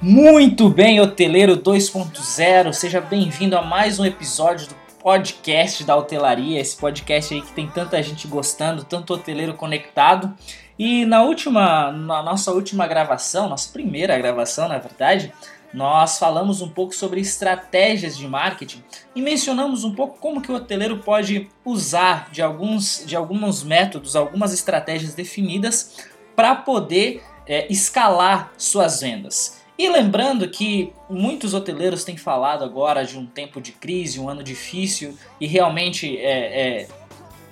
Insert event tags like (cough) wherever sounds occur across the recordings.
Muito bem, hoteleiro 2.0, seja bem-vindo a mais um episódio do podcast da hotelaria, esse podcast aí que tem tanta gente gostando, tanto hoteleiro conectado. E na última, na nossa última gravação, nossa primeira gravação, na verdade, nós falamos um pouco sobre estratégias de marketing e mencionamos um pouco como que o hoteleiro pode usar de alguns, de alguns métodos, algumas estratégias definidas para poder é, escalar suas vendas. E lembrando que muitos hoteleiros têm falado agora de um tempo de crise, um ano difícil, e realmente é, é,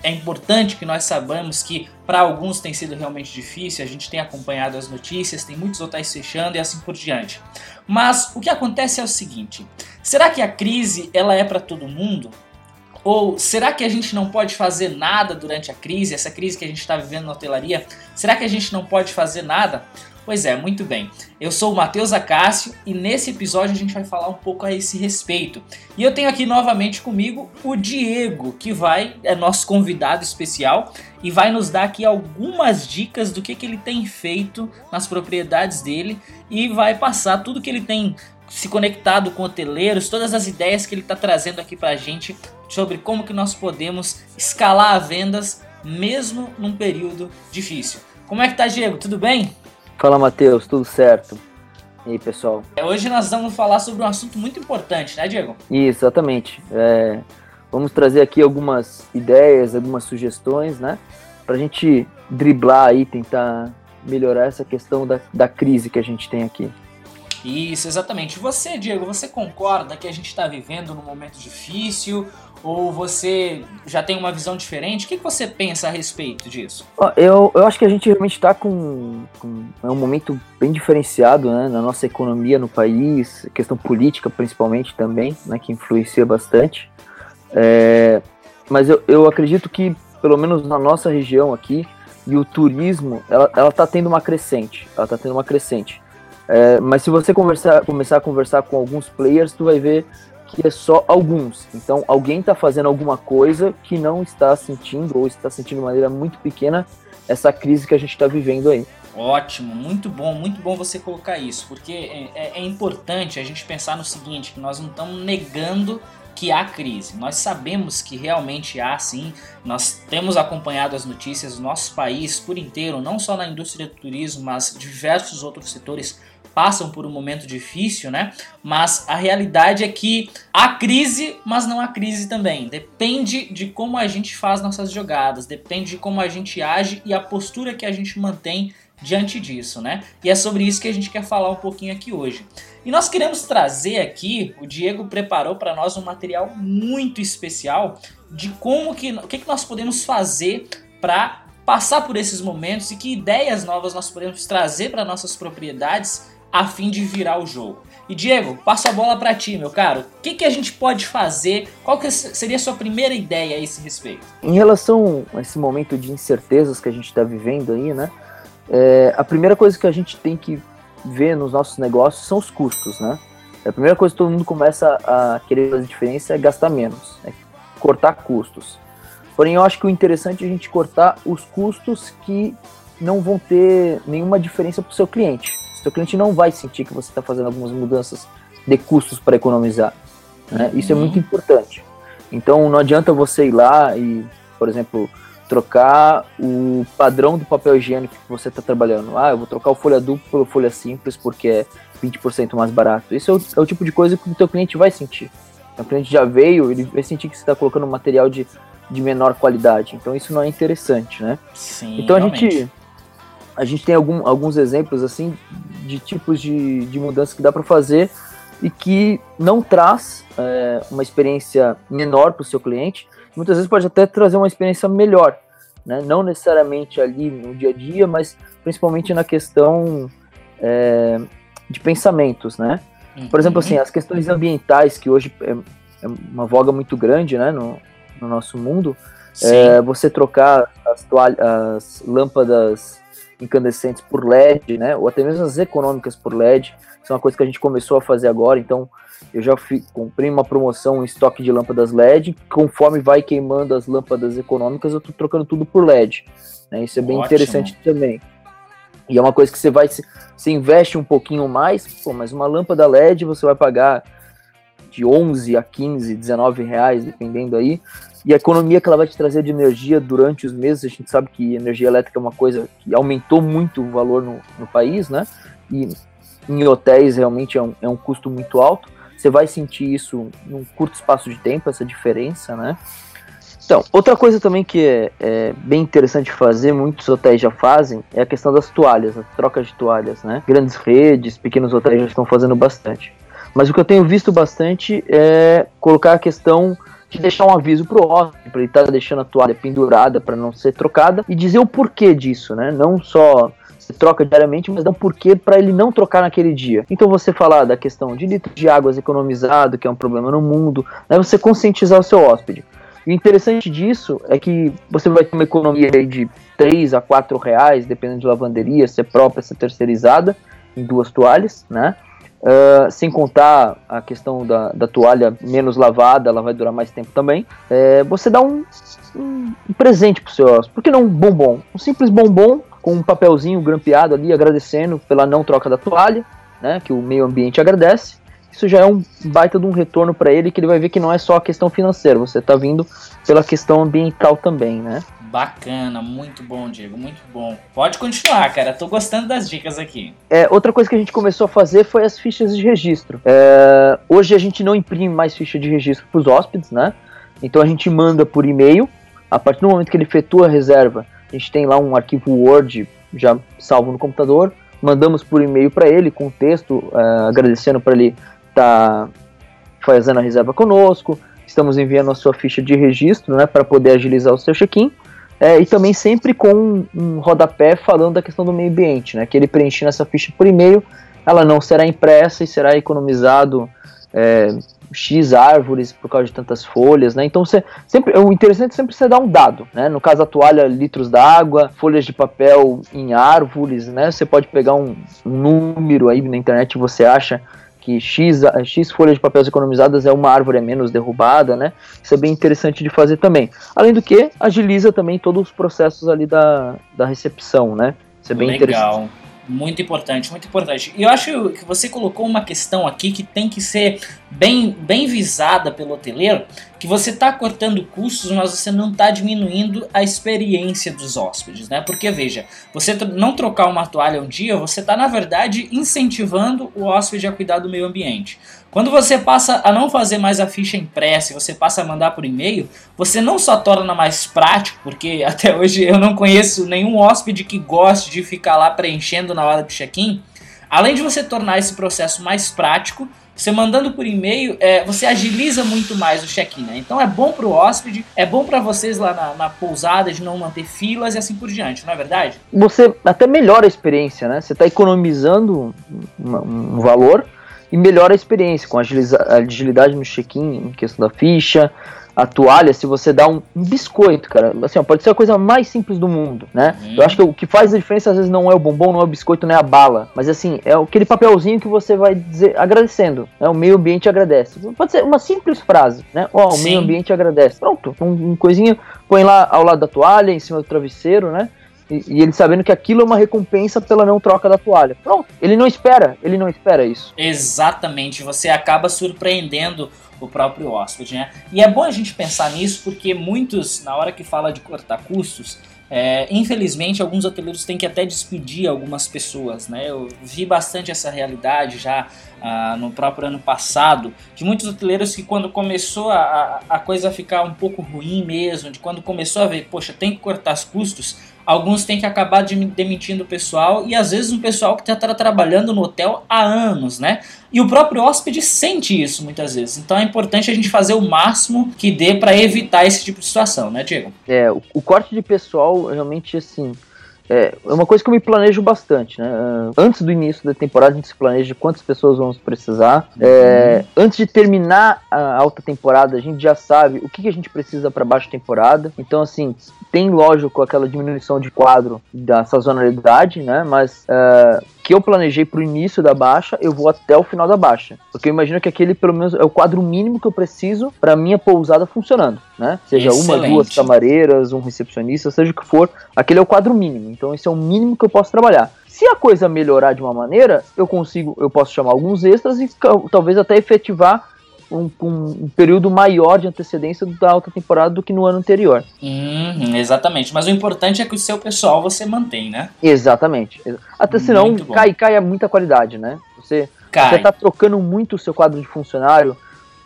é importante que nós saibamos que para alguns tem sido realmente difícil, a gente tem acompanhado as notícias, tem muitos hotéis fechando e assim por diante. Mas o que acontece é o seguinte: será que a crise ela é para todo mundo? Ou será que a gente não pode fazer nada durante a crise, essa crise que a gente está vivendo na hotelaria? Será que a gente não pode fazer nada? Pois é, muito bem. Eu sou o Matheus Acácio e nesse episódio a gente vai falar um pouco a esse respeito. E eu tenho aqui novamente comigo o Diego, que vai é nosso convidado especial e vai nos dar aqui algumas dicas do que, que ele tem feito nas propriedades dele e vai passar tudo que ele tem se conectado com hoteleiros, todas as ideias que ele está trazendo aqui para a gente sobre como que nós podemos escalar as vendas mesmo num período difícil. Como é que tá, Diego? Tudo bem? Fala, Matheus, tudo certo? E aí, pessoal? É, hoje nós vamos falar sobre um assunto muito importante, né, Diego? Isso, exatamente. É, vamos trazer aqui algumas ideias, algumas sugestões, né? Pra gente driblar aí, tentar melhorar essa questão da, da crise que a gente tem aqui. Isso, exatamente. Você, Diego, você concorda que a gente está vivendo num momento difícil? Ou você já tem uma visão diferente? O que, você pensa a respeito disso? Eu, eu acho que a gente realmente está com, com, É um momento bem diferenciado né, na nossa economia no país, questão política principalmente também, né, que influencia bastante. É, mas eu, eu acredito que, pelo menos na nossa região aqui, e o turismo, ela, ela tá tendo uma crescente. Ela tá tendo uma crescente. É, mas se você conversar, começar a conversar com alguns players, tu vai ver que é só alguns. Então, alguém está fazendo alguma coisa que não está sentindo ou está sentindo de maneira muito pequena essa crise que a gente está vivendo aí. Ótimo, muito bom, muito bom você colocar isso, porque é, é, é importante a gente pensar no seguinte, que nós não estamos negando que há crise. Nós sabemos que realmente há sim. Nós temos acompanhado as notícias do nosso país por inteiro, não só na indústria do turismo, mas diversos outros setores passam por um momento difícil, né? Mas a realidade é que há crise, mas não há crise também. Depende de como a gente faz nossas jogadas, depende de como a gente age e a postura que a gente mantém diante disso, né? E é sobre isso que a gente quer falar um pouquinho aqui hoje. E nós queremos trazer aqui, o Diego preparou para nós um material muito especial de como que, o que, que nós podemos fazer para passar por esses momentos e que ideias novas nós podemos trazer para nossas propriedades a fim de virar o jogo. E Diego, passo a bola para ti, meu caro. O que, que a gente pode fazer? Qual que seria a sua primeira ideia a esse respeito? Em relação a esse momento de incertezas que a gente está vivendo aí, né? É, a primeira coisa que a gente tem que ver nos nossos negócios são os custos, né? A primeira coisa que todo mundo começa a querer fazer diferença é gastar menos, é cortar custos. Porém, eu acho que o interessante é a gente cortar os custos que não vão ter nenhuma diferença para o seu cliente. Seu cliente não vai sentir que você está fazendo algumas mudanças de custos para economizar. Né? Isso é muito importante. Então não adianta você ir lá e, por exemplo, trocar o padrão do papel higiênico que você está trabalhando. Ah, eu vou trocar o folha dupla pelo folha simples porque é 20% mais barato. Isso é o, é o, tipo de coisa que o teu cliente vai sentir. O cliente já veio, ele vai sentir que você está colocando material de, de menor qualidade. Então isso não é interessante, né? Sim, então realmente. a gente a gente tem algum, alguns exemplos assim de tipos de, de mudanças que dá para fazer e que não traz é, uma experiência menor para o seu cliente, muitas vezes pode até trazer uma experiência melhor, né? não necessariamente ali no dia a dia, mas principalmente na questão é, de pensamentos, né? Por exemplo, assim, as questões ambientais que hoje é, é uma voga muito grande, né, no, no nosso mundo, é, você trocar as, toalhas, as lâmpadas incandescentes por LED, né? Ou até mesmo as econômicas por LED. Isso é uma coisa que a gente começou a fazer agora. Então, eu já fui, comprei uma promoção em estoque de lâmpadas LED. Conforme vai queimando as lâmpadas econômicas, eu estou trocando tudo por LED. Né? Isso é bem Ótimo. interessante também. E é uma coisa que você vai, se investe um pouquinho mais, pô, mas uma lâmpada LED você vai pagar de 11 a 15, 19 reais, dependendo aí. E a economia que ela vai te trazer de energia durante os meses, a gente sabe que energia elétrica é uma coisa que aumentou muito o valor no, no país, né? E em hotéis realmente é um, é um custo muito alto. Você vai sentir isso num curto espaço de tempo, essa diferença, né? Então, outra coisa também que é, é, bem interessante fazer, muitos hotéis já fazem, é a questão das toalhas, a troca de toalhas, né? Grandes redes, pequenos hotéis já estão fazendo bastante. Mas o que eu tenho visto bastante é colocar a questão de deixar um aviso pro hóspede, para ele estar tá deixando a toalha pendurada para não ser trocada e dizer o porquê disso, né? Não só você troca diariamente, mas dá um porquê para ele não trocar naquele dia. Então você falar da questão de litro de águas economizado, que é um problema no mundo, né? Você conscientizar o seu hóspede. O interessante disso é que você vai ter uma economia de 3 a 4 reais, dependendo de lavanderia, se é própria, se é terceirizada, em duas toalhas, né? Uh, sem contar a questão da, da, toalha menos lavada, ela vai durar mais tempo também. É, você dá um, um, um presente pro seu hóspede. Por que não um bombom? Um simples bombom com um papelzinho grampeado ali, agradecendo pela não troca da toalha, né? Que o meio ambiente agradece. Isso já é um baita de um retorno para ele que ele vai ver que não é só a questão financeira, você está vindo pela questão ambiental também, né? Bacana, muito bom, Diego, muito bom. Pode continuar, cara, tô gostando das dicas aqui. É, outra coisa que a gente começou a fazer foi as fichas de registro. É, hoje a gente não imprime mais ficha de registro para os hóspedes, né? Então a gente manda por e-mail. A partir do momento que ele efetua a reserva, a gente tem lá um arquivo Word já salvo no computador. Mandamos por e-mail para ele com texto uh, agradecendo para ele estar tá fazendo a reserva conosco. Estamos enviando a sua ficha de registro né, para poder agilizar o seu check-in. É, e também sempre com um, rodapé falando da questão do meio ambiente, né? Que ele preenchendo essa ficha por e-mail, ela não será impressa e será economizado é, X árvores por causa de tantas folhas, né? Então sempre o interessante é sempre você dar um dado, né? No caso a toalha, litros d'água, folhas de papel em árvores, né? Você pode pegar um, um número aí na internet você acha que X, X folhas de papéis economizadas é uma árvore a menos derrubada, né? Isso é bem interessante de fazer também. Além do que, agiliza também todos os processos ali da, da recepção, né? Isso é bem Legal. interessante. Muito importante, muito importante. E eu acho que você colocou uma questão aqui que tem que ser bem, bem visada pelo hoteleiro, que você está cortando custos, mas você não está diminuindo a experiência dos hóspedes, né? Porque veja, você não trocar uma toalha um dia, você está na verdade incentivando o hóspede a cuidar do meio ambiente. Quando você passa a não fazer mais a ficha impressa e você passa a mandar por e-mail, você não só torna mais prático, porque (laughs) até hoje eu não conheço nenhum hóspede que goste de ficar lá preenchendo na hora do check-in. Além de você tornar esse processo mais prático, você mandando por e-mail, é, você agiliza muito mais o check-in, né? Então é bom para o hóspede, é bom para vocês lá na, na, pousada de não manter filas e assim por diante, não é verdade? Você até melhora a experiência, né? Você está economizando um, um valor e melhora a experiência com agilidade no check-in, em questão da ficha, a toalha, se você dá um, um biscoito, cara, assim, ó, pode ser a coisa mais simples do mundo, né? Uhum. Eu acho que o que faz a diferença às vezes não é o bombom, não é o biscoito, não é a bala, mas assim, é aquele papelzinho que você vai dizer agradecendo, né? O meio ambiente agradece. Pode ser uma simples frase, né? Ó, oh, o meio ambiente agradece. Pronto, um, um coisinha, põe lá ao lado da toalha, em cima do travesseiro, né? E, e, ele sabendo que aquilo é uma recompensa pela não troca da toalha. Pronto, ele não espera, ele não espera isso. Exatamente, você acaba surpreendendo o próprio hóspede, né? E é bom a gente pensar nisso porque muitos, na hora que fala de cortar custos, é, infelizmente, alguns hoteleiros têm que até despedir algumas pessoas, né? Eu vi bastante essa realidade já ah, no próprio ano passado, de muitos hoteleiros que quando começou a, a, coisa ficar um pouco ruim mesmo, de quando começou a ver, poxa, tem que cortar os custos, alguns têm que acabar demitindo o pessoal e às vezes um pessoal que está trabalhando no hotel há anos, né? E o próprio hóspede sente isso muitas vezes. Então é importante a gente fazer o máximo que dê para evitar esse tipo de situação, né, Diego? É, o, o corte de pessoal realmente assim. É, é uma coisa que eu me planejo bastante, né? Antes do início da temporada, a gente se planeja quantas pessoas vamos precisar. É, uhum. Antes de terminar a alta temporada, a gente já sabe o que, que a gente precisa para baixa temporada. Então, assim, tem lógico aquela diminuição de quadro da sazonalidade, né? Mas uh, que eu planejei para o início da baixa, eu vou até o final da baixa. Porque eu imagino que aquele, pelo menos, é o quadro mínimo que eu preciso para minha pousada funcionando, né? Seja Excelente. uma, duas camareiras, um recepcionista, seja o que for, aquele é o quadro mínimo. Então esse é o mínimo que eu posso trabalhar. Se a coisa melhorar de uma maneira, eu consigo, eu posso chamar alguns extras e talvez até efetivar um, um, período maior de antecedência da alta temporada do que no ano anterior. Uhum, exatamente. Mas o importante é que o seu pessoal você mantém, né? Exatamente. Até senão cai, cai a muita qualidade, né? Você, cai. você tá trocando muito o seu quadro de funcionário,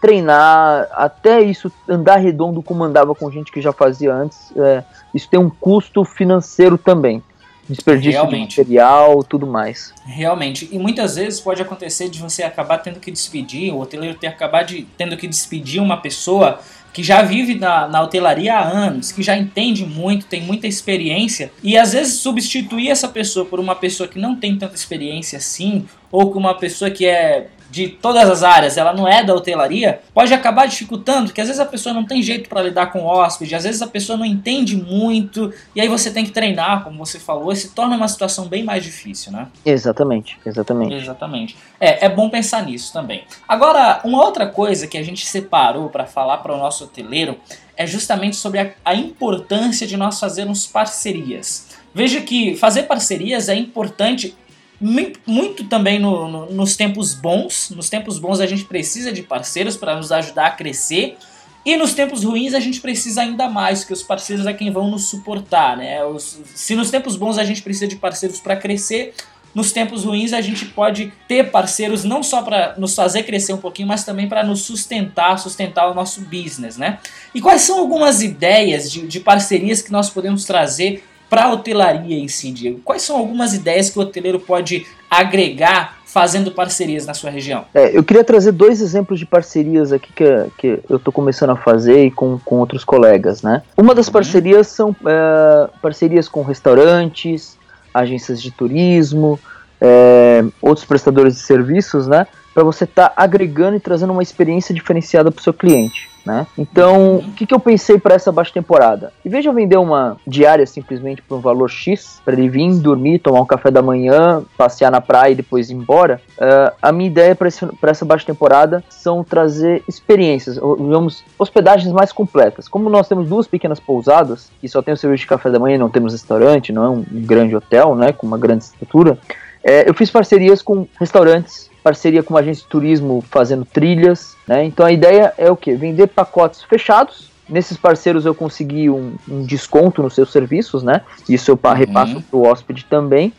treinar, até isso andar redondo como andava com gente que já fazia antes, é, isso tem um custo financeiro também desperdício Realmente. de material, tudo mais. Realmente. E muitas vezes pode acontecer de você acabar tendo que despedir, o hoteleiro ter acabar de, tendo que despedir uma pessoa que já vive na, na hotelaria há anos, que já entende muito, tem muita experiência, e às vezes substituir essa pessoa por uma pessoa que não tem tanta experiência assim, ou com uma pessoa que é de todas as áreas, ela não é da hotelaria, pode acabar dificultando, que às vezes a pessoa não tem jeito para lidar com o hóspede, às vezes a pessoa não entende muito, e aí você tem que treinar, como você falou, e se torna uma situação bem mais difícil, né? Exatamente, exatamente. Exatamente. É, é bom pensar nisso também. Agora, uma outra coisa que a gente separou para falar para o nosso hoteleiro é justamente sobre a, a importância de nós fazermos parcerias. Veja que fazer parcerias é importante muito também no, no, nos tempos bons. Nos tempos bons a gente precisa de parceiros para nos ajudar a crescer. E nos tempos ruins a gente precisa ainda mais, que os parceiros é quem vão nos suportar, né? Os, se nos tempos bons a gente precisa de parceiros para crescer, nos tempos ruins a gente pode ter parceiros não só para nos fazer crescer um pouquinho, mas também para nos sustentar, sustentar o nosso business, né? E quais são algumas ideias de, de parcerias que nós podemos trazer para a hotelaria em si, Diego? Quais são algumas ideias que o hoteleiro pode agregar fazendo parcerias na sua região? É, eu queria trazer dois exemplos de parcerias aqui que, que eu estou começando a fazer e com, com outros colegas, né? Uma das uhum. parcerias são é, parcerias com restaurantes, agências de turismo, é, outros prestadores de serviços, né? Para você estar tá agregando e trazendo uma experiência diferenciada para o seu cliente. Né? Então, o que, que eu pensei para essa baixa temporada? Em vez de eu vender uma diária simplesmente por um valor X, para ele vir, dormir, tomar um café da manhã, passear na praia e depois ir embora, uh, a minha ideia para essa baixa temporada são trazer experiências, digamos, hospedagens mais completas. Como nós temos duas pequenas pousadas, e só tem o serviço de café da manhã não temos restaurante, não é um grande hotel, né, com uma grande estrutura, é, eu fiz parcerias com restaurantes parceria com uma agência de turismo fazendo trilhas, né? Então a ideia é o que? Vender pacotes fechados. Nesses parceiros eu consegui um, um desconto nos seus serviços, né? Isso eu uhum. repasso para o hóspede também.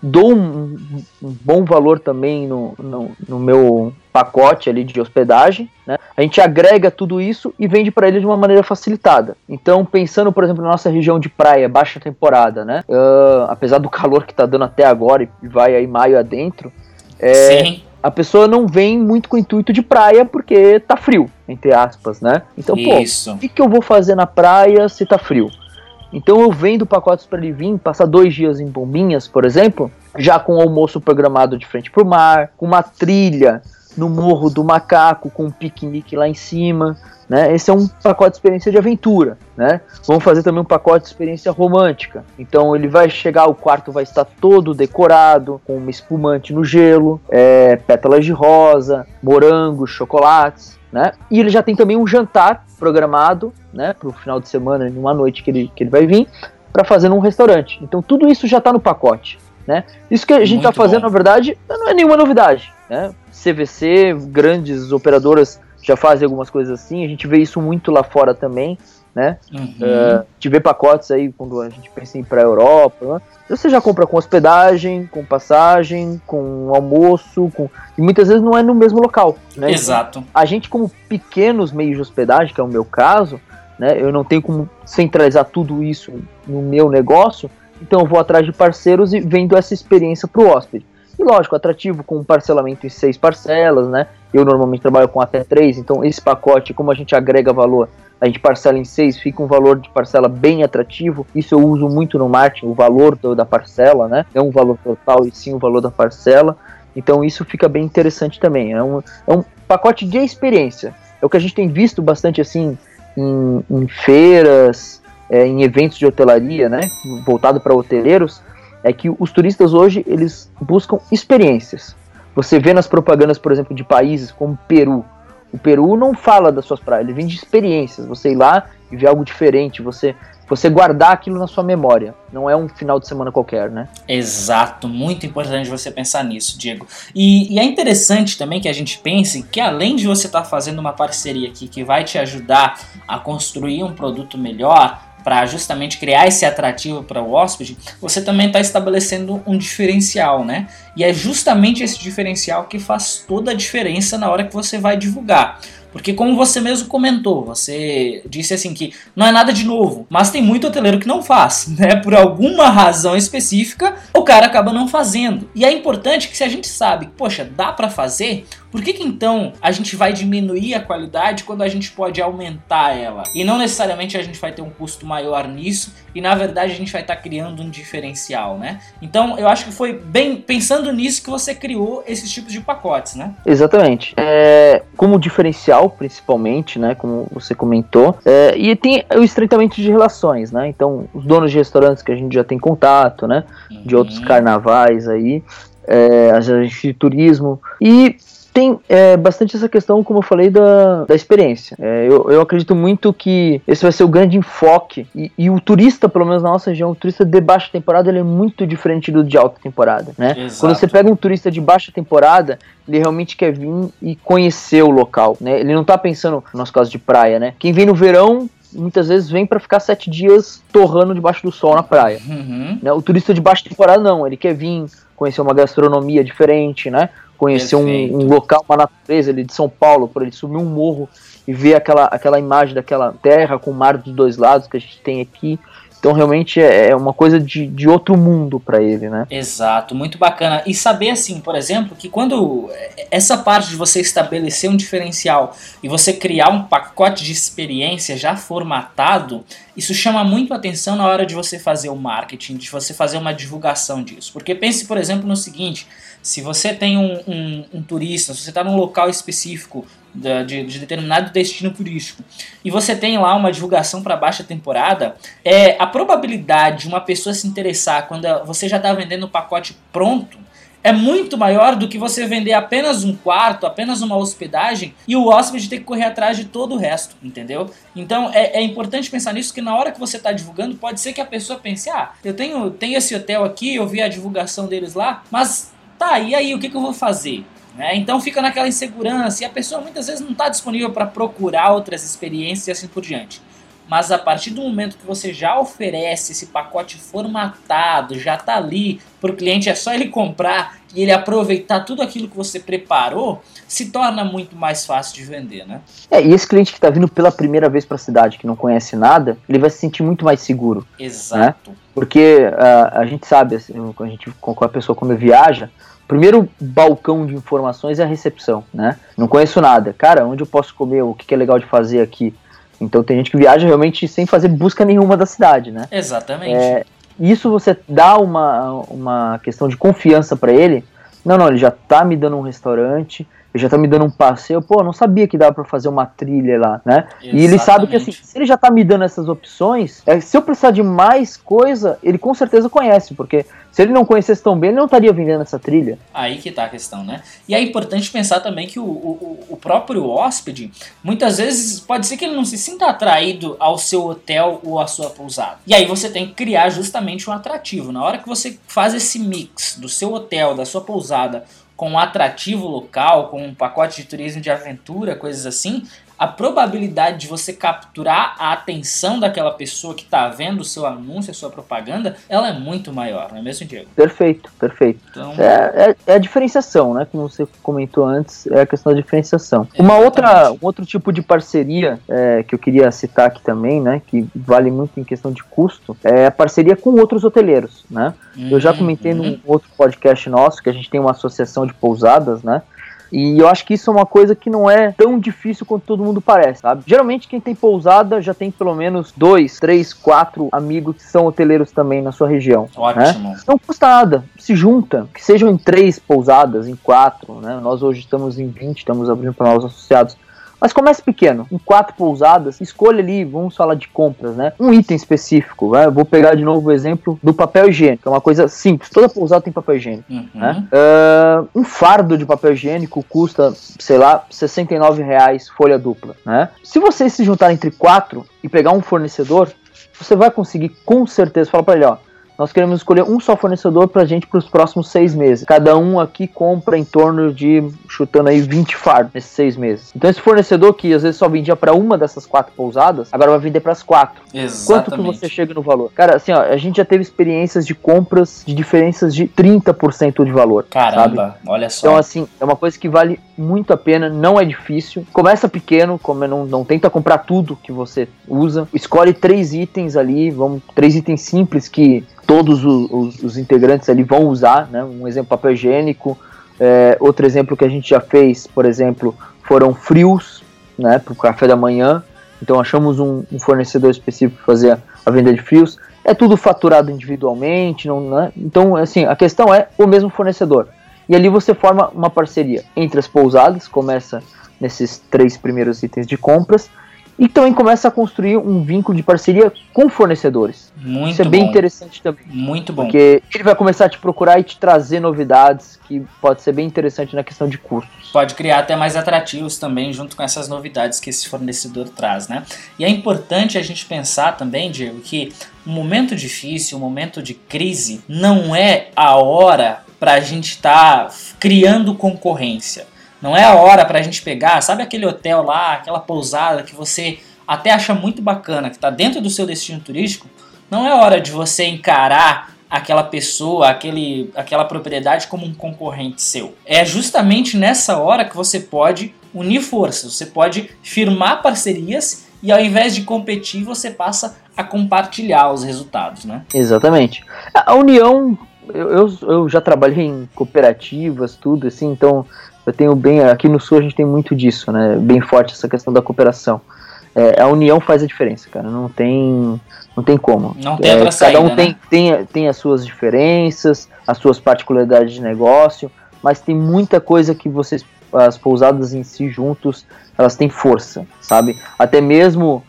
Dou um, um, bom valor também no, no, no, meu pacote ali de hospedagem, né? A gente agrega tudo isso e vende para ele de uma maneira facilitada. Então, pensando, por exemplo, na nossa região de praia, baixa temporada, né? Uh, apesar do (laughs) calor que está dando até agora e vai aí maio adentro, é, Sim a pessoa não vem muito com o intuito de praia porque tá frio, entre aspas, né? Então, Isso. pô, o que, que eu vou fazer na praia se tá frio? Então eu vendo pacotes para ele vir, passar dois dias em Bombinhas, por exemplo, já com o almoço programado de frente pro mar, com uma trilha no Morro do Macaco, com um piquenique lá em cima, né? Esse é um pacote de experiência de aventura, né? Vamos fazer também um pacote de experiência romântica. Então ele vai chegar, o quarto vai estar todo decorado, com uma espumante no gelo, é, pétalas de rosa, morangos, chocolates, né? E ele já tem também um jantar programado, né? Para o final de semana, numa noite que ele, que ele vai vir, para fazer num restaurante. Então tudo isso já está no pacote. Né? Isso que a gente está fazendo, bom. na verdade, não é nenhuma novidade. Né? CVC, grandes operadoras já fazem algumas coisas assim. A gente vê isso muito lá fora também, né? Uhum. Uh, a gente vê pacotes aí quando a gente pensa em ir para a Europa. Né? Você já compra com hospedagem, com passagem, com almoço, com... e muitas vezes não é no mesmo local. Né? Exato. Então, a gente, como pequenos meios de hospedagem, que é o meu caso, né? Eu não tenho como centralizar tudo isso no meu negócio, então eu vou atrás de parceiros e vendo essa experiência para o hóspede. E lógico, atrativo com parcelamento em seis parcelas, né? Eu normalmente trabalho com até três, então esse pacote, como a gente agrega valor, a gente parcela em seis, fica um valor de parcela bem atrativo. Isso eu uso muito no marketing, o valor do, da parcela, né? Não o valor total, e sim o valor da parcela. Então isso fica bem interessante também. É um, é um pacote de experiência. É o que a gente tem visto bastante assim em, em feiras, é, em eventos de hotelaria, né? Voltado para hoteleiros é que os turistas hoje eles buscam experiências. Você vê nas propagandas, por exemplo, de países como Peru. O Peru não fala das suas praias, ele vende experiências. Você ir lá e ver algo diferente, você você guardar aquilo na sua memória. Não é um final de semana qualquer, né? Exato, muito importante você pensar nisso, Diego. E, e é interessante também que a gente pense que além de você estar tá fazendo uma parceria aqui que vai te ajudar a construir um produto melhor, para justamente criar esse atrativo para o hóspede, você também está estabelecendo um diferencial, né? E é justamente esse diferencial que faz toda a diferença na hora que você vai divulgar. Porque como você mesmo comentou, você disse assim que não é nada de novo, mas tem muito hoteleiro que não faz, (laughs) né? Por alguma razão específica, o cara acaba não fazendo. E é importante que se a gente sabe, poxa, dá para fazer, por que, que então a gente vai diminuir a qualidade quando a gente pode aumentar ela? E não necessariamente a gente vai ter um custo maior nisso, e na verdade a gente vai estar tá criando um diferencial, né? Então eu acho que foi bem pensando nisso que você criou esses tipos de pacotes, né? Exatamente. É, como diferencial, principalmente, né? Como você comentou, é, e tem o estreitamento de relações, né? Então, os donos de restaurantes que a gente já tem contato, né? De outros uhum. carnavais aí, é, as agências de turismo. E tem é, bastante essa questão, como eu falei, da, da experiência. É, eu, eu acredito muito que esse vai ser o grande enfoque. E, e, o turista, pelo menos na nossa região, o turista de baixa temporada, ele é muito diferente do de alta temporada, né? Exato. Quando você pega um turista de baixa temporada, ele realmente quer vir e conhecer o local, né? Ele não tá pensando, no nosso caso de praia, né? Quem vem no verão muitas vezes vem para ficar sete dias torrando debaixo do sol na praia. Uhum. Né? O turista de baixa temporada não, ele quer vir conhecer uma gastronomia diferente, né? Conhecer um, um, local, uma natureza ali de São Paulo, por ele subir um morro e ver aquela, aquela imagem daquela terra com o mar dos dois lados que a gente tem aqui. Então realmente é, é uma coisa de, de outro mundo para ele, né? Exato, muito bacana. E saber assim, por exemplo, que quando essa parte de você estabelecer um diferencial e você criar um pacote de experiência já formatado, isso chama muito atenção na hora de você fazer o marketing, de você fazer uma divulgação disso. Porque pense, por exemplo, no seguinte: se você tem um, um, um turista, se você está num local específico de, de, de, determinado destino turístico e você tem lá uma divulgação para baixa temporada, é, a probabilidade de uma pessoa se interessar quando você já está vendendo o pacote pronto é muito maior do que você vender apenas um quarto, apenas uma hospedagem e o hóspede ter que correr atrás de todo o resto, entendeu? Então é, é importante pensar nisso que na hora que você está divulgando, pode ser que a pessoa pense: ah, eu tenho, tenho esse hotel aqui, eu vi a divulgação deles lá, mas tá, e aí o que, que eu vou fazer? Né? Então fica naquela insegurança e a pessoa muitas vezes não está disponível para procurar outras experiências e assim por diante. Mas a partir do momento que você já oferece esse pacote formatado, já está ali para o cliente, é só ele comprar e ele aproveitar tudo aquilo que você preparou, se torna muito mais fácil de vender, né? É, e esse cliente que está vindo pela primeira vez para a cidade, que não conhece nada, ele vai se sentir muito mais seguro. Né? Exato. Né? Porque uh, a gente sabe, assim, a gente, com a pessoa quando viaja, primeiro balcão de informações é a recepção, né? Não conheço nada. Cara, onde eu posso comer? O que é legal de fazer aqui? Então tem gente que viaja realmente sem fazer busca nenhuma da cidade, né? Exatamente. É, isso você dá uma, uma questão de confiança para ele. Não, não, ele já tá me dando um restaurante, já tá me dando um passeio. Pô, não sabia que dava para fazer uma trilha lá, né? Exatamente. E ele sabe que assim, se ele já tá me dando essas opções, é, se eu precisar de mais coisa, ele com certeza conhece, porque se ele não conhecesse tão bem, ele não estaria vendendo essa trilha. Aí que tá a questão, né? E é importante pensar também que o, o, o próprio hóspede, muitas vezes, pode ser que ele não se sinta atraído ao seu hotel ou à sua pousada. E aí você tem que criar justamente um atrativo. Na hora que você faz esse mix do seu hotel, da sua pousada, com um atrativo local, com um pacote de turismo de aventura, coisas assim, a probabilidade de você capturar a atenção daquela pessoa que está vendo o seu anúncio, a sua propaganda, ela é muito maior, não é mesmo, Diego? Perfeito, perfeito. Então... É, é, é a diferenciação, né? Como você comentou antes, é a questão da diferenciação. Uma outra, um outro tipo de parceria é, que eu queria citar aqui também, né? Que vale muito em questão de custo, é a parceria com outros hoteleiros, né? Uhum, eu já uhum, comentei uhum. num outro podcast nosso que a gente tem uma associação de pousadas, né? E eu acho que isso é uma coisa que não é tão difícil quanto todo mundo parece, sabe? Geralmente quem tem pousada já tem pelo menos dois, três, quatro amigos que são hoteleiros também na sua região. Né? Ótimo. Né? Não custa nada, se junta, que sejam em três pousadas, em quatro, né? Nós hoje estamos em 20, estamos abrindo para novos associados. Mas comece pequeno, em quatro pousadas, escolha ali, vamos falar de compras, né? Um item específico, né? Vou pegar de novo o exemplo do papel higiênico, é uma coisa simples, toda pousada tem papel higiênico, uhum. né? Uh, um fardo de papel higiênico custa, sei lá, 69 reais folha dupla, né? Se vocês se juntarem entre quatro e pegar um fornecedor, você vai conseguir com certeza falar para ele, ó, nós queremos escolher um só fornecedor para a gente para os próximos seis meses. Cada um aqui compra em torno de, chutando aí, 20 fardos nesses seis meses. Então esse fornecedor que às vezes só vendia para uma dessas quatro pousadas, agora vai vender para as quatro. Exatamente. Quanto que você chega no valor? Cara, assim, ó, a gente já teve experiências de compras de diferenças de 30% de valor. Caramba, sabe? olha só. Então, assim, é uma coisa que vale muito a pena, não é difícil. Começa pequeno, como não, não tenta comprar tudo que você usa. Escolhe três itens ali, vamos, três itens simples que todos os, os, os, integrantes ali vão usar, né? Um exemplo, papel higiênico. É, outro exemplo que a gente já fez, por exemplo, foram frios, né? Para o café da manhã. Então achamos um, um fornecedor específico para fazer a, a, venda de frios. É tudo faturado individualmente, não, né? Então, assim, a questão é o mesmo fornecedor. E ali você forma uma parceria entre as pousadas, começa nesses três primeiros itens de compras, e também começa a construir um vínculo de parceria com fornecedores. Muito Isso é bem bom. interessante também. Muito bom. Porque ele vai começar a te procurar e te trazer novidades que pode ser bem interessante na questão de custos. Pode criar até mais atrativos também junto com essas novidades que esse fornecedor traz, né? E é importante a gente pensar também, Diego, que um momento difícil, um momento de crise, não é a hora para a gente estar tá criando concorrência. Não é a hora para a gente pegar, sabe aquele hotel lá, aquela pousada que você até acha muito bacana, que está dentro do seu destino turístico? Não é hora de você encarar aquela pessoa, aquele, aquela propriedade como um concorrente seu. É justamente nessa hora que você pode unir forças, você pode firmar parcerias e ao invés de competir, você passa a compartilhar os resultados, né? Exatamente. A união, eu, eu, eu já trabalhei em cooperativas, tudo assim, então eu tenho bem. Aqui no sul a gente tem muito disso, né? Bem forte essa questão da cooperação. É, a união faz a diferença, cara. Não tem, não tem como. Não tem é, Cada saída, um né? tem, tem, tem as suas diferenças, as suas particularidades de negócio, mas tem muita coisa que vocês, as pousadas em si juntos, elas têm força, sabe? Até mesmo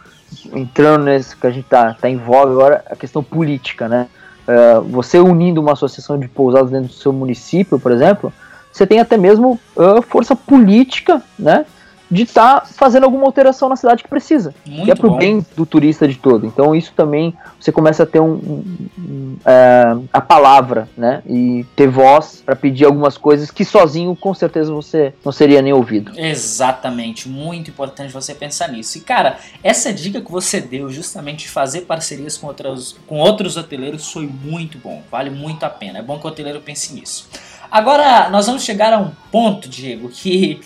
entrando nesse que a gente tá, tá em voga agora, a questão política, né? Uh, você unindo uma associação de pousadas dentro do seu município, por exemplo, você tem até mesmo uh, força política, né? De estar tá fazendo alguma alteração na cidade que precisa. Muito que é pro bom. bem do turista de todo. Então isso também você começa a ter um, um, um é, a palavra, né? E ter voz para pedir algumas coisas que sozinho com certeza você não seria nem ouvido. Exatamente, muito importante você pensar nisso. E cara, essa dica que você deu justamente de fazer parcerias com, outras, com outros hoteleiros foi muito bom, vale muito a pena. É bom que o hoteleiro pense nisso. Agora, nós vamos chegar a um ponto, Diego, que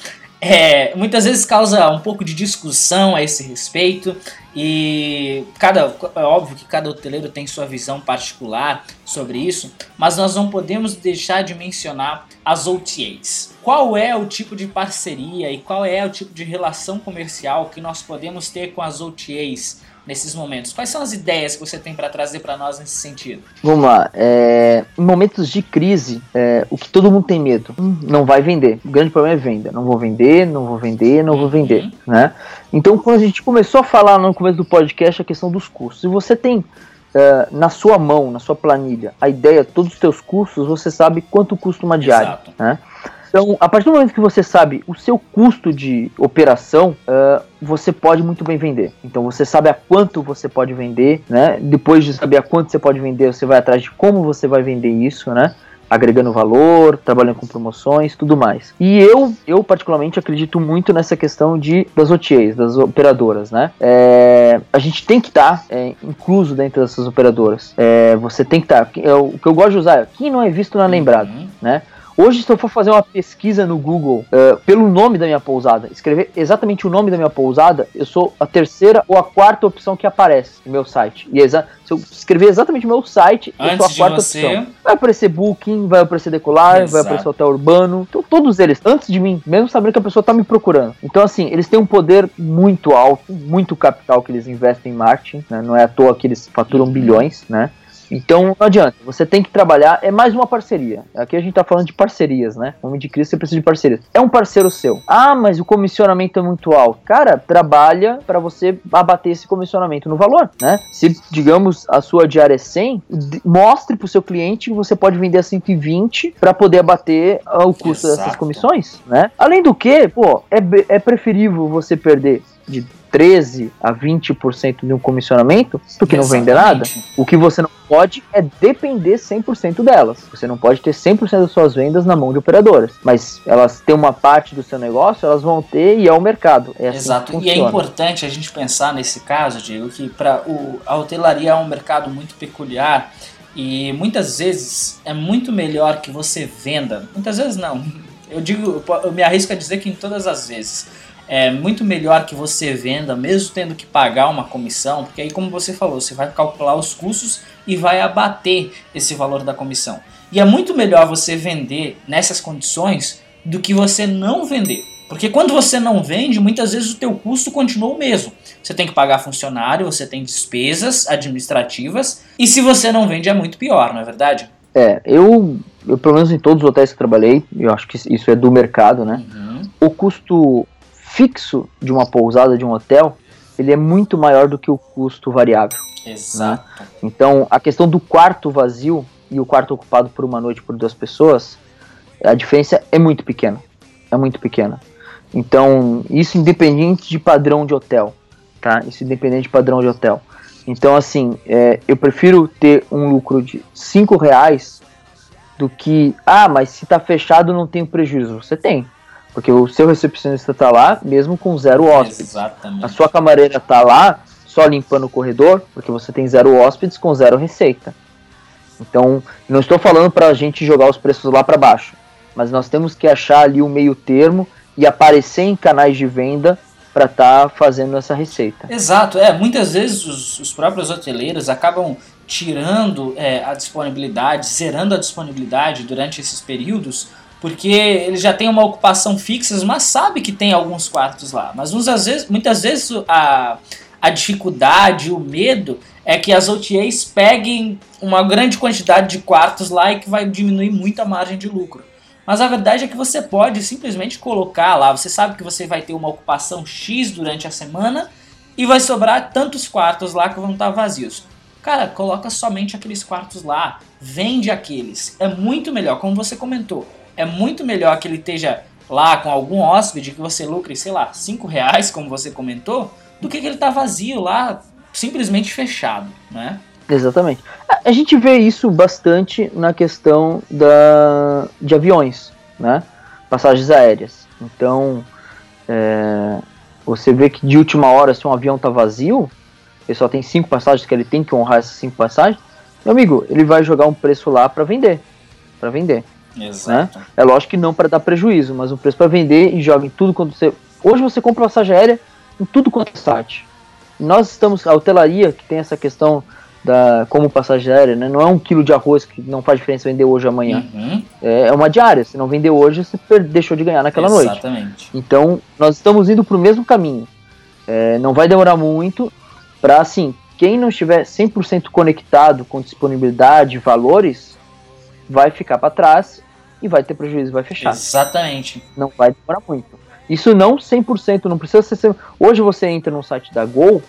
é, muitas vezes causa um pouco de discussão a esse respeito. E cada, é óbvio que cada hoteleiro tem sua visão particular sobre isso, mas nós não podemos deixar de mencionar as OTAs. Qual é o tipo de parceria e qual é o tipo de relação comercial que nós podemos ter com as OTAs nesses momentos? Quais são as ideias que você tem para trazer para nós nesse sentido? Vamos lá. É, em momentos de crise, é, o que todo mundo tem medo, hum, não vai vender. O grande problema é venda. Não vou vender, não vou vender, não vou vender, né? Então, quando a gente começou a falar no começo do podcast a questão dos custos, se você tem Uh, na sua mão, na sua planilha, a ideia, todos os teus custos, você sabe quanto custa uma diária. Exato. Né? Então, a partir do momento que você sabe o seu custo de operação, uh, você pode muito bem vender. Então, você sabe a quanto você pode vender, né? Depois de saber a quanto você pode vender, você vai atrás de como você vai vender isso, né? agregando valor, trabalhando com promoções, tudo mais. E eu, eu particularmente acredito muito nessa questão de das OTAs, das operadoras, né? É, a gente tem que estar tá, é, incluso dentro dessas operadoras. É, você tem que estar. Tá, o que eu gosto de usar é quem não é visto não é lembrado, Uhum. né? Hoje, se eu for fazer uma pesquisa no Google uh, pelo nome da minha pousada, escrever exatamente o nome da minha pousada, eu sou a terceira ou a quarta opção que aparece no meu site. E se eu escrever exatamente o meu site, eu Antes sou a quarta você- opção. Vai aparecer Booking, vai aparecer Decolar, vai Exato. aparecer Hotel Urbano. Então, todos eles, antes de mim, mesmo sabendo que a pessoa tá me procurando. Então, assim, eles têm um poder muito alto, muito capital que eles investem em marketing, né? Não é à toa que eles faturam Uhum. bilhões, né? Então não adianta, você tem que trabalhar, é mais uma parceria. Aqui a gente tá falando de parcerias, né? Homem de Cristo você precisa de parcerias. É um parceiro seu. Ah, mas o comissionamento é muito alto. Cara, trabalha para você abater esse comissionamento no valor, né? Se, digamos, a sua diária é 100, d- mostre pro seu cliente que você pode vender a 120 para poder abater ah, o custo Exato. dessas comissões, né? Além do que, pô, é, é preferível você perder de 13 a 20% de um comissionamento, porque não vende nada. O que você não pode é depender 100% delas. Você não pode ter 100% das suas vendas na mão de operadoras, mas elas têm uma parte do seu negócio, elas vão ter e é o mercado. É assim Exato. e é importante a gente pensar nesse caso, Diego, que para a hotelaria é um mercado muito peculiar e muitas vezes é muito melhor que você venda. Muitas vezes não. Eu digo, eu me arrisco a dizer que em todas as vezes é muito melhor que você venda, mesmo tendo que pagar uma comissão, porque aí, como você falou, você vai calcular os custos e vai abater esse valor da comissão. E é muito melhor você vender nessas condições do que você não vender. Porque quando você não vende, muitas vezes o teu custo continua o mesmo. Você tem que pagar funcionário, você tem despesas administrativas, e se você não vende é muito pior, não é verdade? É, eu, eu pelo menos em todos os hotéis que trabalhei, eu acho que isso é do mercado, né? Uhum. O custo fixo de uma pousada, de um hotel, ele é muito maior do que o custo variável. Né? Exato. Né? Então, a questão do quarto vazio e o quarto ocupado por uma noite por duas pessoas, a diferença é muito pequena. É muito pequena. Então, isso independente de padrão de hotel, tá? Isso independente de padrão de hotel. Então, assim, é, eu prefiro ter um lucro de 5 reais do que, ah, mas se tá fechado não tem prejuízo. Você tem. Porque o seu recepcionista está lá, mesmo com zero hóspedes. Exatamente. A sua camareira está lá, só limpando o corredor, porque você tem zero hóspedes com zero receita. Então, não estou falando para a gente jogar os preços lá para baixo, mas nós temos que achar ali o um meio termo e aparecer em canais de venda para estar tá fazendo essa receita. Exato, é. Muitas vezes os, os próprios hoteleiros acabam tirando é, a disponibilidade, zerando a disponibilidade durante esses períodos porque ele já tem uma ocupação fixa, mas sabe que tem alguns quartos lá. Mas muitas vezes, muitas vezes a, a dificuldade, o medo é que as OTAs peguem uma grande quantidade de quartos lá e que vai diminuir muito a margem de lucro. Mas a verdade é que você pode simplesmente colocar lá, você sabe que você vai ter uma ocupação X durante a semana e vai sobrar tantos quartos lá que vão estar vazios. Cara, coloca somente aqueles quartos lá, vende aqueles. É muito melhor, como você comentou é muito melhor que ele esteja lá com algum hóspede que você lucre, sei lá, 5 reais, como você comentou, do que, que ele tá vazio lá, simplesmente fechado, né? Exatamente. A gente vê isso bastante na questão da, de aviões, né? Passagens aéreas. Então, é, você vê que de última hora, se um avião tá vazio, ele só tem cinco passagens que ele tem que honrar essas cinco passagens, meu amigo, ele vai jogar um preço lá para vender, para vender. Exato. Né? É lógico que não para dar prejuízo, mas um preço para vender e joga em tudo quanto você. Hoje você compra passagem aérea em tudo quanto é site. Nós estamos. A hotelaria, que tem essa questão da como passagem aérea, né? Não é um quilo de arroz que não faz diferença vender hoje ou amanhã. Uhum. É, é uma diária. Se não vender hoje, você deixou de ganhar naquela Exatamente. noite. Então, nós estamos indo para o mesmo caminho. É, não vai demorar muito para, assim, quem não estiver 100% conectado com disponibilidade, valores, vai ficar para trás e vai ter prejuízo, vai fechar. Exatamente. Não vai demorar muito. Isso não 100%, não precisa ser. Hoje você entra no site da Gol,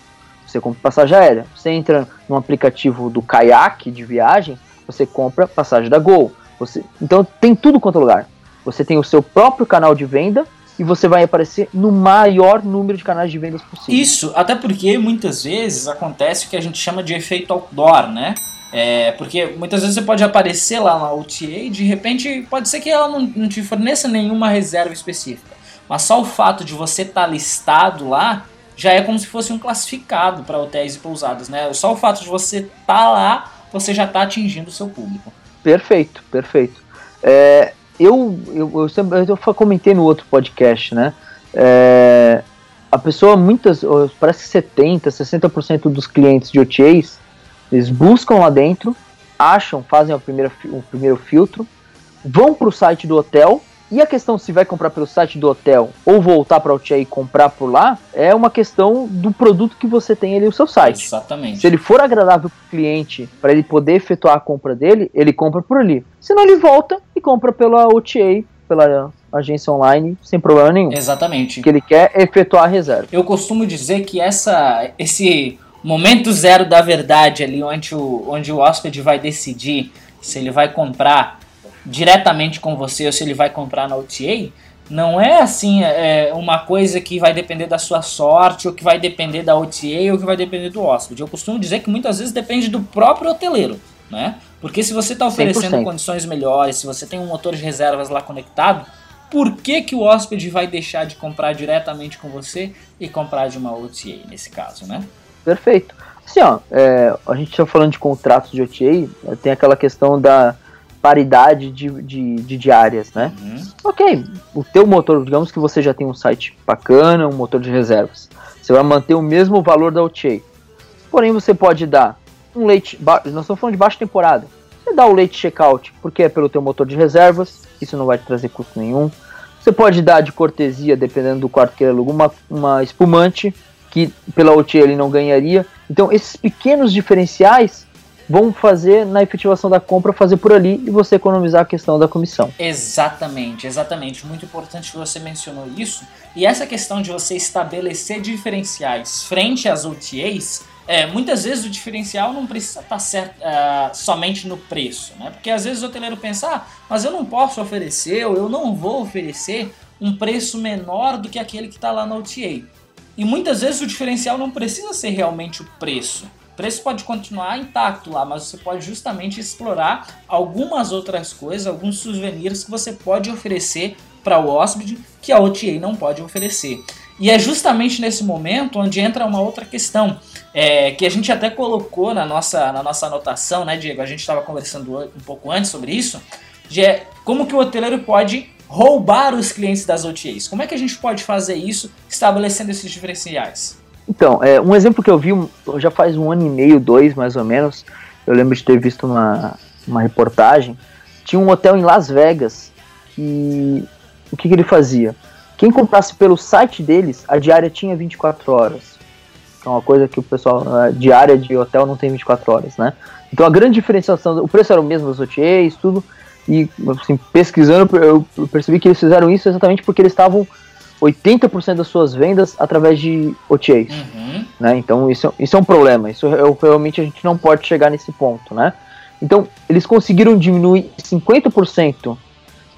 você compra passagem aérea. Você entra no aplicativo do Kayak de viagem, você compra passagem da Gol. Você... Então tem tudo quanto é lugar. Você tem o seu próprio canal de venda e você vai aparecer no maior número de canais de vendas possível. Isso, até porque muitas vezes acontece o que a gente chama de efeito outdoor, né? É, porque muitas vezes você pode aparecer lá na OTA e de repente pode ser que ela não, não te forneça nenhuma reserva específica. Mas só o fato de você estar tá listado lá já é como se fosse um classificado para hotéis e pousadas, né? Só o fato de você estar tá lá, você já está atingindo o seu público. Perfeito, perfeito. É, eu, eu, eu, sempre, eu comentei no outro podcast, né? É, a pessoa, muitas, parece que 70, 60% dos clientes de OTAs eles buscam lá dentro, acham, fazem o primeiro, o primeiro filtro, vão para o site do hotel. E a questão se vai comprar pelo site do hotel ou voltar para o OTA e comprar por lá é uma questão do produto que você tem ali no seu site. Exatamente. Se ele for agradável para o cliente, para ele poder efetuar a compra dele, ele compra por ali. Senão ele volta e compra pela OTA, pela agência online, sem problema nenhum. Exatamente. Que ele quer efetuar a reserva. Eu costumo dizer que essa, esse momento zero da verdade ali, onde o, onde o hóspede vai decidir se ele vai comprar diretamente com você ou se ele vai comprar na OTA, Não é assim é, uma coisa que vai depender da sua sorte, ou que vai depender da OTA, ou que vai depender do hóspede. Eu costumo dizer que muitas vezes depende do próprio hoteleiro, né? Porque se você está oferecendo 100%. condições melhores, se você tem um motor de reservas lá conectado, por que, que o hóspede vai deixar de comprar diretamente com você e comprar de uma OTA nesse caso, né? Perfeito. Assim, ó, é, a gente está falando de contratos de OTA, tem aquela questão da paridade de, de, de diárias, né? Uhum. Ok, o teu motor, digamos que você já tem um site bacana, um motor de reservas. Você vai manter o mesmo valor da OTA. Porém, você pode dar um late, nós estamos falando de baixa temporada. Você dá o late checkout porque é pelo teu motor de reservas, isso não vai te trazer custo nenhum. Você pode dar de cortesia, dependendo do quarto que ele aluga, uma, uma espumante, que pela OTA ele não ganharia. Então, esses pequenos diferenciais vão fazer na efetivação da compra, fazer por ali e você economizar a questão da comissão. Exatamente, exatamente. Muito importante que você mencionou isso. E essa questão de você estabelecer diferenciais frente às OTAs, é, muitas vezes o diferencial não precisa estar certo, uh, somente no preço, né? Porque às vezes o hoteleiro pensa, ah, mas eu não posso oferecer, ou eu não vou oferecer um preço menor do que aquele que está lá na OTA. E muitas vezes o diferencial não precisa ser realmente o preço. O preço pode continuar intacto lá, mas você pode justamente explorar algumas outras coisas, alguns souvenirs que você pode oferecer para o hóspede que a OTA não pode oferecer. E é justamente nesse momento onde entra uma outra questão, é, que a gente até colocou na nossa, na nossa anotação, né, Diego? A gente estava conversando um pouco antes sobre isso, de é, como que o hoteleiro pode roubar os clientes das OTAs. Como é que a gente pode fazer isso estabelecendo esses diferenciais? Então, é, um exemplo que eu vi já faz um ano e meio, dois mais ou menos, eu lembro de ter visto uma, uma reportagem, tinha um hotel em Las Vegas que o que, que ele fazia? Quem comprasse pelo site deles, a diária tinha 24 horas. É uma coisa que o pessoal, a diária de hotel não tem 24 horas, né? Então a grande diferenciação, o preço era o mesmo das OTAs, tudo, e assim, pesquisando eu percebi que eles fizeram isso exatamente porque eles estavam 80% das suas vendas através de OTAs. Uhum. Né? Então isso, isso é um problema. Isso realmente a gente não pode chegar nesse ponto. Né? Então eles conseguiram diminuir 50%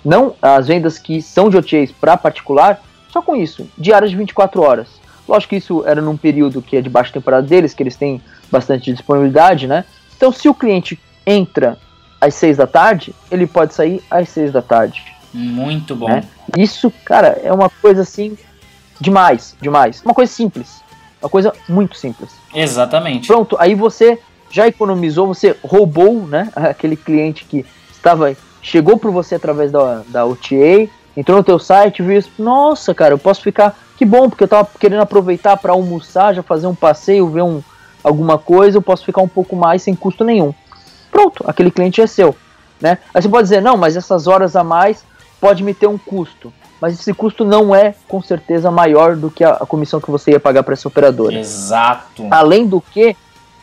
não as vendas que são de OTAs para particular, só com isso, diárias de 24 horas. Lógico que isso era num período que é de baixa temporada deles, que eles têm bastante disponibilidade, né? Então se o cliente entra às 6 da tarde, ele pode sair às 6 da tarde. Muito bom. Né? Isso, cara, é uma coisa assim demais, demais. Uma coisa simples. Uma coisa muito simples. Exatamente. Pronto, aí você já economizou, você roubou, né, (laughs) aquele cliente que estava chegou por você através da, da OTA, entrou no teu site, viu isso, nossa, cara, eu posso ficar, que bom, porque eu tava querendo aproveitar para almoçar, já fazer um passeio, ver um, alguma coisa, eu posso ficar um pouco mais sem custo nenhum. Pronto, aquele cliente é seu, né? Aí você pode dizer, não, mas essas horas a mais pode me ter um custo. Mas esse custo não é, com certeza, maior do que a, a comissão que você ia pagar para essa operadora. Exato. Além do que,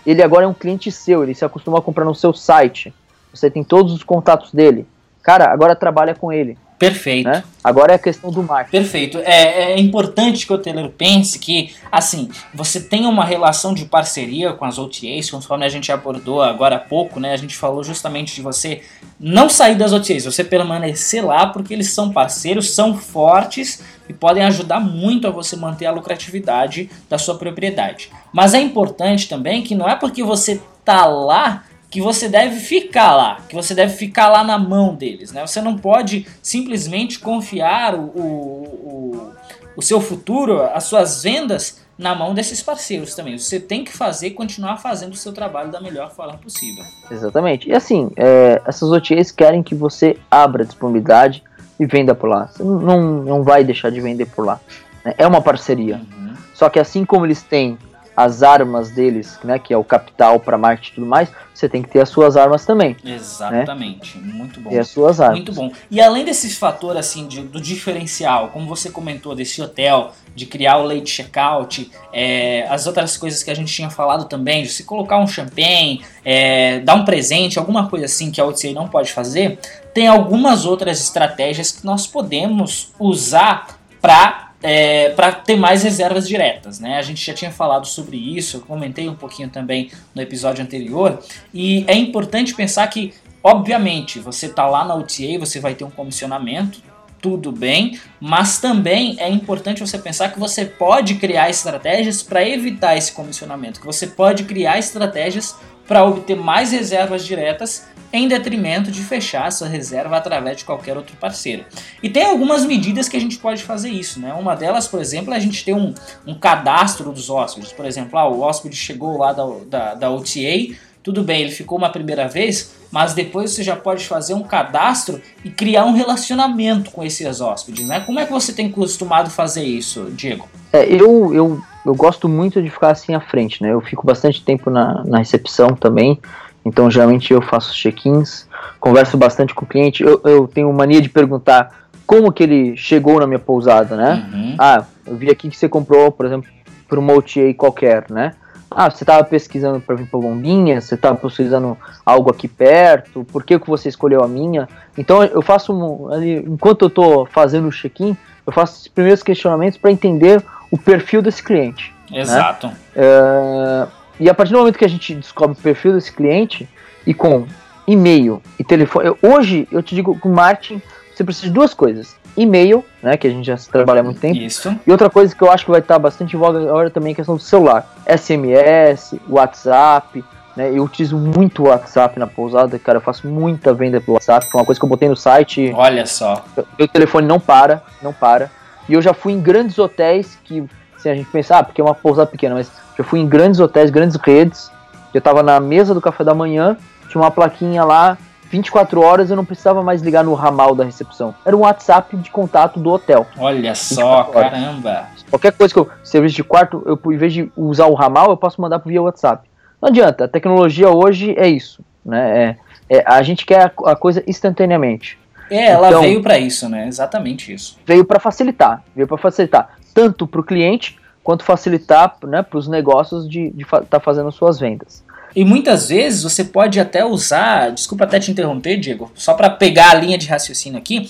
ele agora é um cliente seu, ele se acostuma a comprar no seu site. Você tem todos os contatos dele. Cara, agora trabalha com ele. Perfeito. Né? Agora é a questão do marketing. Perfeito. É, é, importante que o hoteleiro pense que, assim, você tem uma relação de parceria com as OTAs, conforme a gente abordou agora há pouco, né? A gente falou justamente de você não sair das OTAs, você permanecer lá, porque eles são parceiros, são fortes e podem ajudar muito a você manter a lucratividade da sua propriedade. Mas é importante também que não é porque você tá lá que você deve ficar lá, que você deve ficar lá na mão deles. Né? Você não pode simplesmente confiar o, o, o, o seu futuro, as suas vendas na mão desses parceiros também. Você tem que fazer, continuar fazendo o seu trabalho da melhor forma possível. Exatamente. E assim, é, essas OTAs querem que você abra disponibilidade e venda por lá. Você não, não vai deixar de vender por lá. Né? É uma parceria. Uhum. Só que assim como eles têm as armas deles, né, que é o capital para marketing e tudo mais, você tem que ter as suas armas também. Né? Exatamente, né? muito bom. E as suas armas. Muito bom. E além desse fator assim de, do diferencial, como você comentou desse hotel, de criar o late checkout, é, as outras coisas que a gente tinha falado também, de se colocar um champanhe, é, dar um presente, alguma coisa assim que a OTC não pode fazer, tem algumas outras estratégias que nós podemos usar para é, para ter mais reservas diretas. Né? A gente já tinha falado sobre isso, eu comentei um pouquinho também no episódio anterior, e é importante pensar que, obviamente, você está lá na OTA, você vai ter um comissionamento, tudo bem, mas também é importante você pensar que você pode criar estratégias para evitar esse comissionamento, que você pode criar estratégias para obter mais reservas diretas em detrimento de fechar sua reserva através de qualquer outro parceiro. E tem algumas medidas que a gente pode fazer isso, né? Uma delas, por exemplo, é a gente ter um, um cadastro dos hóspedes. Por exemplo, ah, o hóspede chegou lá da, da, da OTA, tudo bem, ele ficou uma primeira vez, mas depois você já pode fazer um cadastro e criar um relacionamento com esses hóspedes, né? Como é que você tem costumado fazer isso, Diego? É, eu, eu, eu gosto muito de ficar assim à frente, né? Eu fico bastante tempo na, na recepção também, então geralmente eu faço check-ins, converso bastante com o cliente, eu, eu tenho mania de perguntar como que ele chegou na minha pousada, né? Uhum. Ah, eu vi aqui que você comprou, por exemplo, por uma OTA qualquer, né? Ah, você estava pesquisando para vir para Lombinha, você estava pesquisando algo aqui perto, por que, que você escolheu a minha? Então eu faço, um, ali, enquanto eu estou fazendo o check-in, eu faço os primeiros questionamentos para entender o perfil desse cliente. Né? Exato. Né? É, e a partir do momento que a gente descobre o perfil desse cliente, e com e-mail e telefone, eu, hoje eu te digo com marketing, você precisa de duas coisas e-mail, né, que a gente já trabalha há muito tempo. Isso. E outra coisa que eu acho que vai estar bastante em voga agora também é a questão do celular. SMS, WhatsApp, né, eu utilizo muito o WhatsApp na pousada, cara, eu faço muita venda pelo WhatsApp, foi uma coisa que eu botei no site. Olha só. Meu telefone não para, não para. E eu já fui em grandes hotéis que, se a gente pensar, ah, porque é uma pousada pequena, mas já fui em grandes hotéis, grandes redes, eu tava na mesa do café da manhã, tinha uma plaquinha lá, 24 horas eu não precisava mais ligar no ramal da recepção. Era um WhatsApp de contato do hotel. Olha só, caramba. Qualquer coisa que eu, serviço de quarto, eu, em vez de usar o ramal, eu posso mandar via WhatsApp. Não adianta, a tecnologia hoje é isso. Né? É, é a gente quer a, a, coisa instantaneamente. É, ela então, veio para isso, né? Exatamente isso. Veio para facilitar, veio para facilitar tanto para o cliente quanto facilitar né, para os negócios de estar tá fazendo suas vendas. E muitas vezes você pode até usar, desculpa até te interromper, Diego, só para pegar a linha de raciocínio aqui,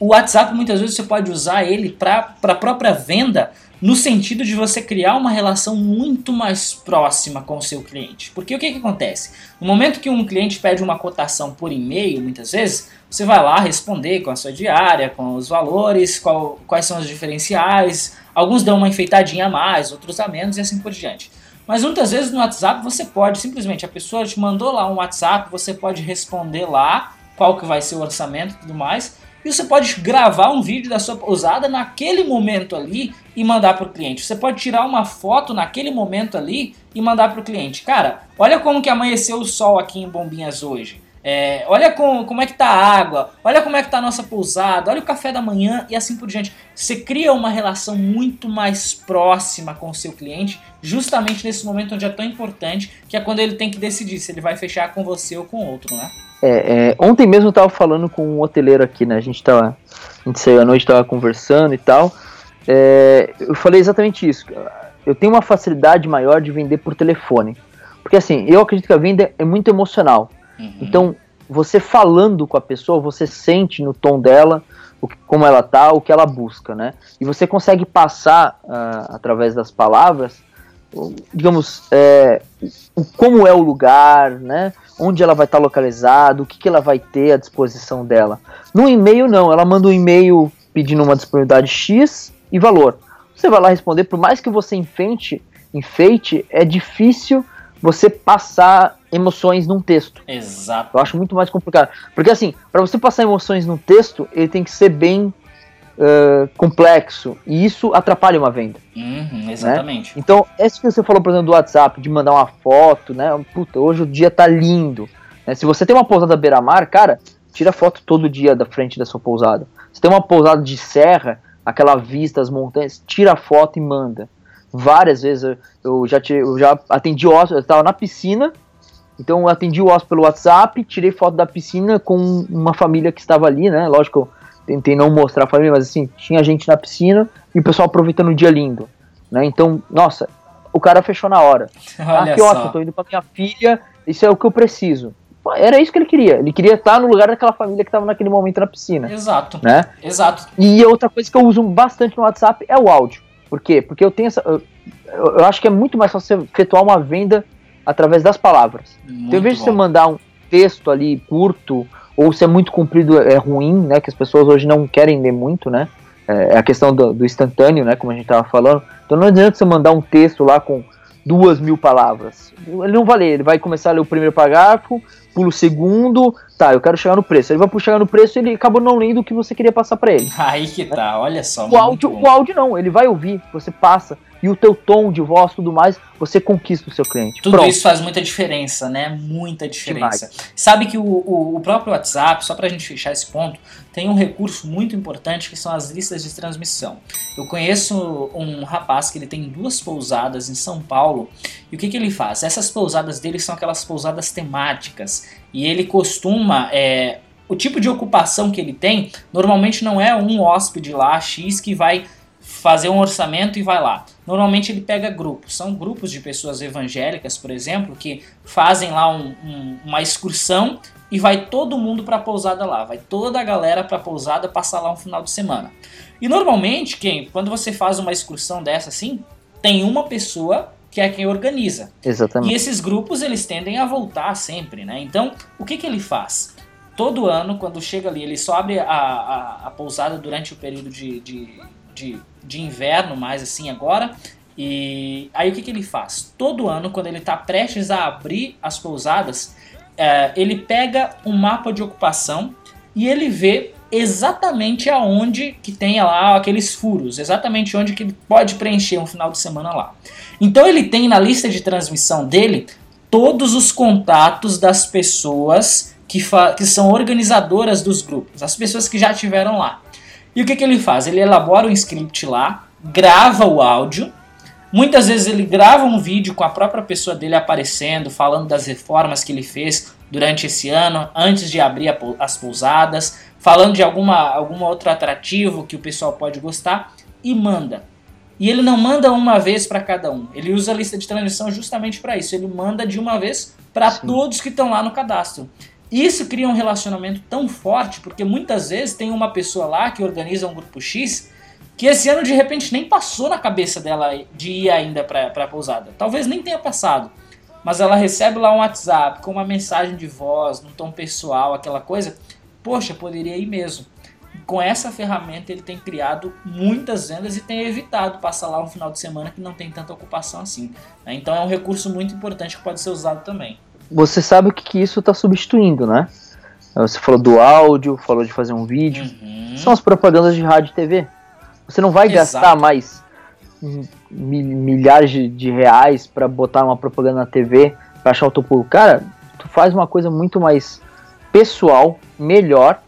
o WhatsApp muitas vezes você pode usar ele para a própria venda, no sentido de você criar uma relação muito mais próxima com o seu cliente. Porque o que, que acontece? No momento que um cliente pede uma cotação por e-mail, muitas vezes, você vai lá responder com a sua diária, com os valores, qual, quais são os diferenciais. Alguns dão uma enfeitadinha a mais, outros a menos e assim por diante. Mas muitas vezes no WhatsApp você pode simplesmente, a pessoa te mandou lá um WhatsApp, você pode responder lá qual que vai ser o orçamento e tudo mais. E você pode gravar um vídeo da sua pousada naquele momento ali e mandar para o cliente. Você pode tirar uma foto naquele momento ali e mandar para o cliente. Cara, olha como que amanheceu o sol aqui em Bombinhas hoje. É, olha com, como é que tá a água, olha como é que tá a nossa pousada, olha o café da manhã e assim por diante. Você cria uma relação muito mais próxima com o seu cliente, justamente nesse momento onde é tão importante, que é quando ele tem que decidir se ele vai fechar com você ou com outro, né? É, é, ontem mesmo eu tava falando com um hoteleiro aqui, né? A gente tava. A gente saiu à noite, tava conversando e tal. É, eu falei exatamente isso. Eu tenho uma facilidade maior de vender por telefone. Porque assim, eu acredito que a venda é muito emocional. Uhum. Então, você falando com a pessoa, você sente no tom dela o que, como ela tá, o que ela busca, né? E você consegue passar uh, através das palavras, digamos, é, como é o lugar, né? Onde ela vai estar tá localizada, o que, que ela vai ter à disposição dela. No e-mail não, ela manda um e-mail pedindo uma disponibilidade X e valor. Você vai lá responder, por mais que você enfeite, enfeite é difícil você passar emoções num texto. Exato. Eu acho muito mais complicado. Porque assim, para você passar emoções num texto, ele tem que ser bem uh, complexo. E isso atrapalha uma venda. Uhum, exatamente. Né? Então, esse que você falou, por exemplo, do WhatsApp, de mandar uma foto, né? Puta, hoje o dia tá lindo. Né? Se você tem uma pousada beira-mar, cara, tira foto todo dia da frente da sua pousada. Se tem uma pousada de serra, aquela vista, as montanhas, tira foto e manda várias vezes. Eu já, te, eu já atendi hóspede, eu estava na piscina, então eu atendi o hóspede pelo WhatsApp, tirei foto da piscina com uma família que estava ali, né? Lógico, eu tentei não mostrar a família, mas assim, tinha gente na piscina e o pessoal aproveitando o dia lindo, né? Então, nossa, o cara fechou na hora. (laughs) Olha ah, que ótimo, eu tô indo pra minha filha, isso é o que eu preciso. Era isso que ele queria. Ele queria estar no lugar daquela família que estava naquele momento na piscina. Exato. Né? Exato. E outra coisa que eu uso bastante no WhatsApp é o áudio. Por quê? Porque eu tenho essa. Eu, eu acho que é muito mais fácil você efetuar uma venda através das palavras. Muito então, em vez de você mandar um texto ali curto, ou se é muito comprido é ruim, né? Que as pessoas hoje não querem ler muito, né? É, é a questão do, do instantâneo, né? Como a gente estava falando. Então não adianta você mandar um texto lá com duas mil palavras. Ele não vai ler, ele vai começar a ler o primeiro parágrafo, pula o segundo, tá, eu quero chegar no preço. Ele vai chegar no preço e ele acabou não lendo o que você queria passar para ele. Aí que tá, olha só. O áudio, o áudio não, ele vai ouvir, você passa e o teu tom de voz, tudo mais, você conquista o seu cliente. Tudo Pronto. isso faz muita diferença, né? Muita diferença. Demais. Sabe que o, o, o, próprio WhatsApp, só pra gente fechar esse ponto, tem um recurso muito importante que são as listas de transmissão. Eu conheço um rapaz que ele tem duas pousadas em São Paulo e o que, que ele faz? Essas pousadas dele são aquelas pousadas temáticas e ele costuma. É, o tipo de ocupação que ele tem normalmente não é um hóspede lá X que vai fazer um orçamento e vai lá. Normalmente ele pega grupos, são grupos de pessoas evangélicas, por exemplo, que fazem lá um, um, uma excursão e vai todo mundo para a pousada lá, vai toda a galera para a pousada passar lá um final de semana. E normalmente, quem, quando você faz uma excursão dessa assim, tem uma pessoa que é quem organiza. Exatamente. E esses grupos eles tendem a voltar sempre, né? Então, o que que ele faz? Todo ano, quando chega ali, ele só abre a, a, a pousada durante o período de, de, de de inverno, mais assim agora. E aí o que, que ele faz? Todo ano, quando ele está prestes a abrir as pousadas, é, ele pega um mapa de ocupação e ele vê exatamente aonde que tem lá aqueles furos, exatamente onde que ele pode preencher um final de semana lá. Então ele tem na lista de transmissão dele todos os contatos das pessoas que, que são organizadoras dos grupos, as pessoas que já estiveram lá. E o que, que ele faz? Ele elabora um script lá, grava o áudio. Muitas vezes ele grava um vídeo com a própria pessoa dele aparecendo, falando das reformas que ele fez durante esse ano, antes de abrir as pousadas, falando de alguma, algum outro atrativo que o pessoal pode gostar e manda. E ele não manda uma vez para cada um. Ele usa a lista de transmissão justamente para isso. Ele manda de uma vez para todos que estão lá no cadastro. Isso cria um relacionamento tão forte, porque muitas vezes tem uma pessoa lá que organiza um grupo X que esse ano de repente nem passou na cabeça dela de ir ainda para a pousada. Talvez nem tenha passado. Mas ela recebe lá um WhatsApp com uma mensagem de voz, num tom pessoal, aquela coisa. Poxa, poderia ir mesmo. Com essa ferramenta ele tem criado muitas vendas e tem evitado passar lá um final de semana que não tem tanta ocupação assim. Né? Então é um recurso muito importante que pode ser usado também você sabe o que, que isso está substituindo, né? Você falou do áudio, falou de fazer um vídeo. Uhum. São as propagandas de rádio e TV. Você não vai Exato. gastar mais milhares de, de reais para botar uma propaganda na TV para achar o teu público. Cara, tu faz uma coisa muito mais pessoal, melhor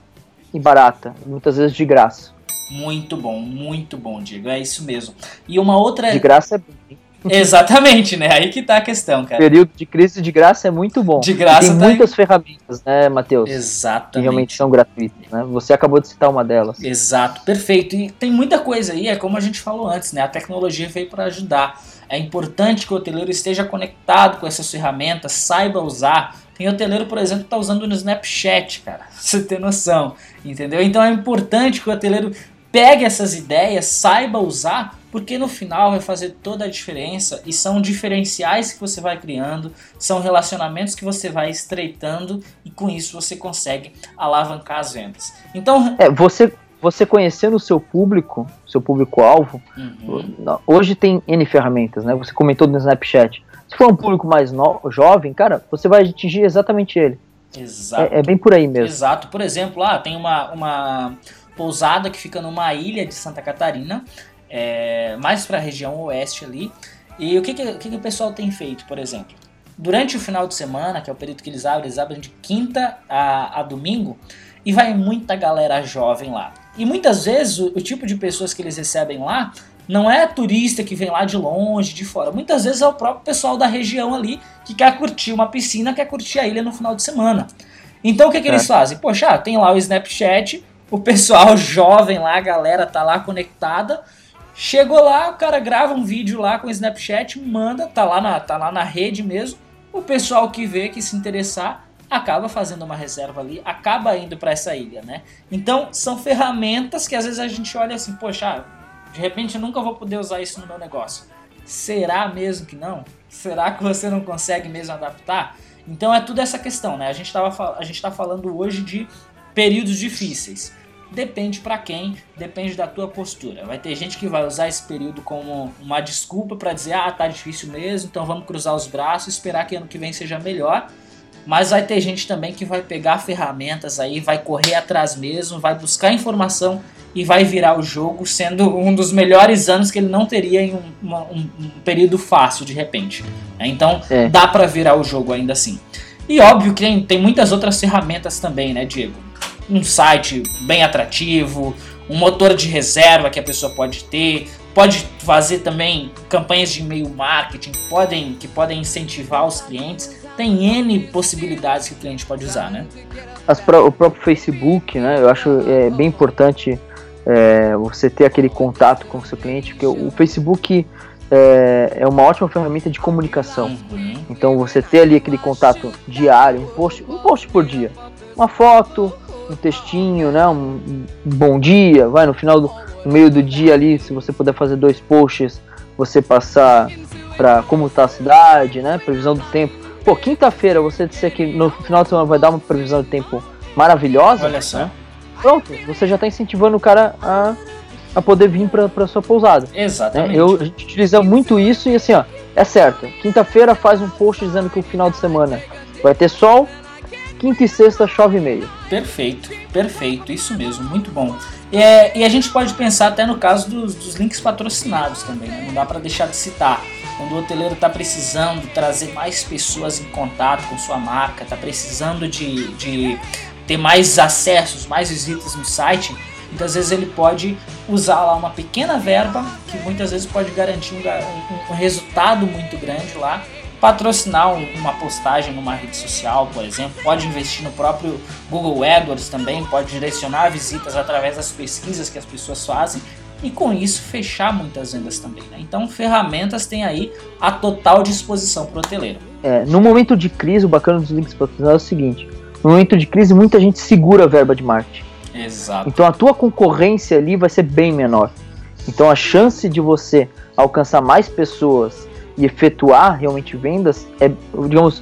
e barata. Muitas vezes de graça. Muito bom, muito bom, Diego. É isso mesmo. E uma outra. De graça é bem. (laughs) Exatamente, né? Aí que tá a questão, cara. O período de crise de graça é muito bom. De graça e tem tá muitas aí... ferramentas, né, Matheus? Exatamente. Que realmente são gratuitas, né? Você acabou de citar uma delas. Exato, perfeito. E tem muita coisa aí, é como a gente falou antes, né? A tecnologia veio para ajudar. É importante que o hoteleiro esteja conectado com essas ferramentas, saiba usar. Tem hoteleiro, por exemplo, que tá usando no Snapchat, cara. (laughs) Pra você ter noção, entendeu? Então é importante que o hoteleiro pegue essas ideias, saiba usar porque no final vai fazer toda a diferença e são diferenciais que você vai criando, são relacionamentos que você vai estreitando e com isso você consegue alavancar as vendas. Então, é, você você conhecendo o seu público, seu público-alvo, uhum. hoje tem N ferramentas, né? Você comentou no Snapchat. Se for um público mais no, jovem, cara, você vai atingir exatamente ele. Exato. É, é, bem por aí mesmo. Exato. Por exemplo, lá ah, tem uma, uma pousada que fica numa ilha de Santa Catarina é, mais para a região oeste ali. E o que, que, que, que o pessoal tem feito, por exemplo? Durante o final de semana, que é o período que eles abrem, eles abrem de quinta a, a domingo, e vai muita galera jovem lá. E muitas vezes o, o, tipo de pessoas que eles recebem lá não é turista que vem lá de longe, de fora. Muitas vezes é o próprio pessoal da região ali que quer curtir uma piscina, quer curtir a ilha no final de semana. Então o que, que é. eles fazem? Poxa, tem lá o Snapchat, o pessoal (laughs) jovem lá, a galera tá lá conectada Chegou lá, o cara grava um vídeo lá com o Snapchat, manda, tá lá na, tá lá na rede mesmo. O pessoal que vê, que se interessar, acaba fazendo uma reserva ali, acaba indo para essa ilha, né? Então, são ferramentas que às vezes a gente olha assim, poxa, de repente eu nunca vou poder usar isso no meu negócio. Será mesmo que não? Será que você não consegue mesmo adaptar? Então é tudo essa questão, né? A gente tava, a gente está falando hoje de períodos difíceis. Depende para quem, depende da tua postura. Vai ter gente que vai usar esse período como uma desculpa para dizer: "Ah, tá difícil mesmo, então vamos cruzar os braços e esperar que ano que vem seja melhor". Mas vai ter gente também que vai pegar ferramentas aí, vai correr atrás mesmo, vai buscar informação e vai virar o jogo sendo um dos melhores anos que ele não teria em um, uma, um, um período fácil de repente. Né? Então é. dá para virar o jogo ainda assim. E óbvio que tem, tem muitas outras ferramentas também, né, Diego? Um site bem atrativo, um motor de reserva que a pessoa pode ter, pode fazer também campanhas de e-mail marketing podem, que podem incentivar os clientes. Tem N possibilidades que o cliente pode usar, né? As, o próprio Facebook, né? Eu acho é, bem importante é, você ter aquele contato com o seu cliente, porque o, Facebook é, é, uma ótima ferramenta de comunicação. Uhum. Então você ter ali aquele contato diário, um post, um post por dia, uma foto, um textinho, né? Um, um, bom dia, vai no final do no meio do dia ali, se você puder fazer dois posts, você passar para como tá a cidade, né? Previsão do tempo. Pô, quinta-feira você disser que no final de semana vai dar uma previsão de tempo maravilhosa. Olha só. Né? Pronto, você já está incentivando o cara a, a poder vir para sua pousada. Né? Exatamente. Né? Eu, a gente utiliza muito isso e assim, ó, é certo. Quinta-feira faz um post dizendo que o final de semana vai ter sol, quinta e sexta chove meio. Perfeito, perfeito, isso mesmo, muito bom. É, e a gente pode pensar até no caso dos, dos links patrocinados também, né? não dá para deixar de citar. Quando o hoteleiro está precisando trazer mais pessoas em contato com sua marca, está precisando de, de ter mais acessos, mais visitas no site, muitas vezes ele pode usar lá uma pequena verba que muitas vezes pode garantir um, um, um resultado muito grande lá patrocinar uma postagem numa rede social, por exemplo, pode investir no próprio Google AdWords também, pode direcionar visitas através das pesquisas que as pessoas fazem e com isso fechar muitas vendas também. Né? Então, ferramentas tem aí a total disposição para o hoteleiro. É, no momento de crise, o bacana dos links patrocinados é o seguinte: no momento de crise, muita gente segura a verba de marketing. Exato. Então, a tua concorrência ali vai ser bem menor. Então, a chance de você alcançar mais pessoas e efetuar realmente vendas, é, digamos,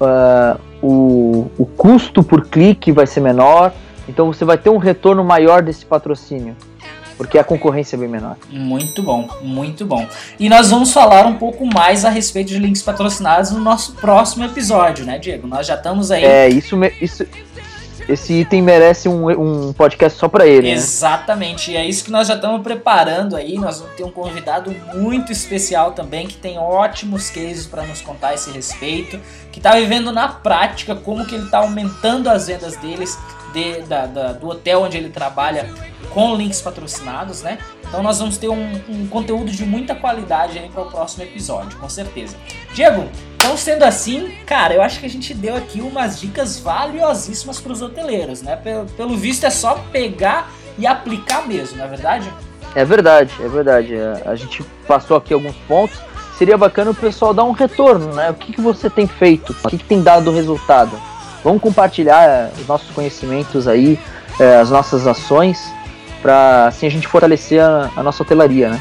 uh, o, o custo por clique vai ser menor, então você vai ter um retorno maior desse patrocínio porque a concorrência é bem menor. Muito bom, muito bom. E nós vamos falar um pouco mais a respeito de links patrocinados no nosso próximo episódio, né, Diego? Nós já estamos aí. É, isso, isso, esse item merece um, um podcast só para ele. Né? Exatamente, né? e é isso que nós já estamos preparando aí. Nós vamos ter um convidado muito especial também que tem ótimos cases para nos contar a esse respeito, que está vivendo na prática como que ele está aumentando as vendas deles de, da, da, do hotel onde ele trabalha com links patrocinados, né? Então nós vamos ter um, um conteúdo de muita qualidade aí para o próximo episódio, com certeza. Diego, então, sendo assim, cara, eu acho que a gente deu aqui umas dicas valiosíssimas para os hoteleiros, né? Pelo, pelo visto, é só pegar e aplicar mesmo, não é verdade? É verdade, é verdade. É, a gente passou aqui alguns pontos. Seria bacana o pessoal dar um retorno, né? O que, que você tem feito? O que, que tem dado resultado? Vamos compartilhar é, os nossos conhecimentos aí, é, as nossas ações, para assim a gente fortalecer a, a nossa hotelaria, né?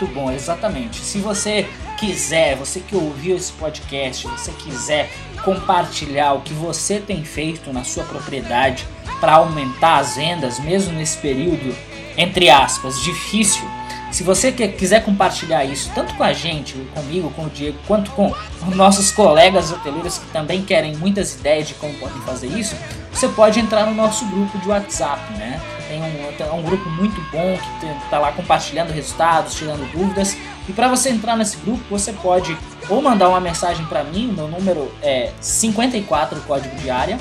Muito bom, exatamente. Se você quiser, você que ouviu esse podcast, você quiser compartilhar o que você tem feito na sua propriedade para aumentar as vendas, mesmo nesse período, entre aspas, difícil, se você quiser compartilhar isso, tanto com a gente, comigo, com o Diego, quanto com nossos colegas hoteleiros que também querem muitas ideias de como podem fazer isso, você pode entrar no nosso grupo de WhatsApp, né? Tem um, é um grupo muito bom que está lá compartilhando resultados, tirando dúvidas. E para você entrar nesse grupo, você pode ou mandar uma mensagem para mim, meu número é 54 código de área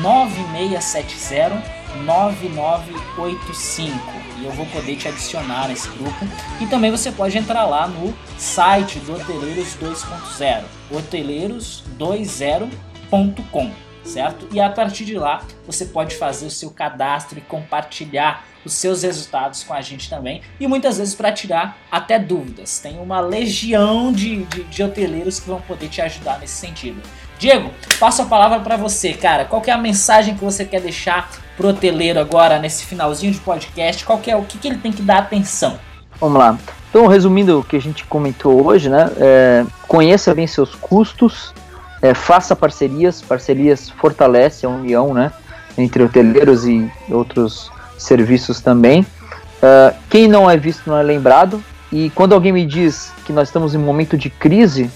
9670 9985 e eu vou poder te adicionar nesse grupo. E também você pode entrar lá no site do Hoteleiros 2.0, hoteleiros20.com certo? E a partir de lá você pode fazer o seu cadastro e compartilhar os seus resultados com a gente também e muitas vezes para tirar até dúvidas. Tem uma legião de, de, de, hoteleiros que vão poder te ajudar nesse sentido. Diego, passo a palavra para você, cara. Qual é a mensagem que você quer deixar pro hoteleiro agora nesse finalzinho de podcast? Qual é o que, que ele tem que dar atenção? Vamos lá. Então, resumindo o que a gente comentou hoje, né? É, conheça bem seus custos, é, faça parcerias, parcerias fortalece a união, né, entre hoteleiros e outros serviços também. Uh, quem não é visto não é lembrado. E quando alguém me diz que nós estamos em um momento de crise,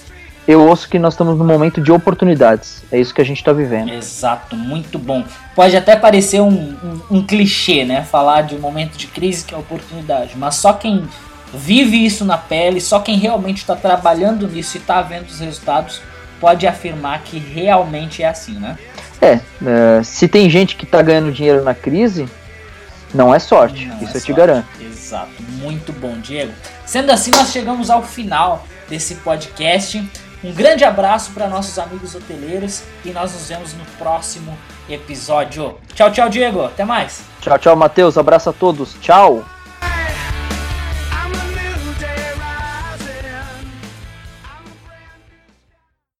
eu ouço que nós estamos num momento de oportunidades. É isso que a gente está vivendo. Exato, muito bom. Pode até parecer um, um, um, clichê, né? Falar de um momento de crise que é oportunidade, mas só quem vive isso na pele, só quem realmente está trabalhando nisso e está vendo os resultados pode afirmar que realmente é assim, né? É, uh, se tem gente que está ganhando dinheiro na crise, não é sorte, não isso é eu sorte. te garanto. Exato, muito bom, Diego. Sendo assim, nós chegamos ao final desse podcast. Um grande abraço para nossos amigos hoteleiros e nós nos vemos no próximo episódio. Tchau, tchau, Diego. Até mais. Tchau, tchau, Matheus. Abraço a todos. Tchau.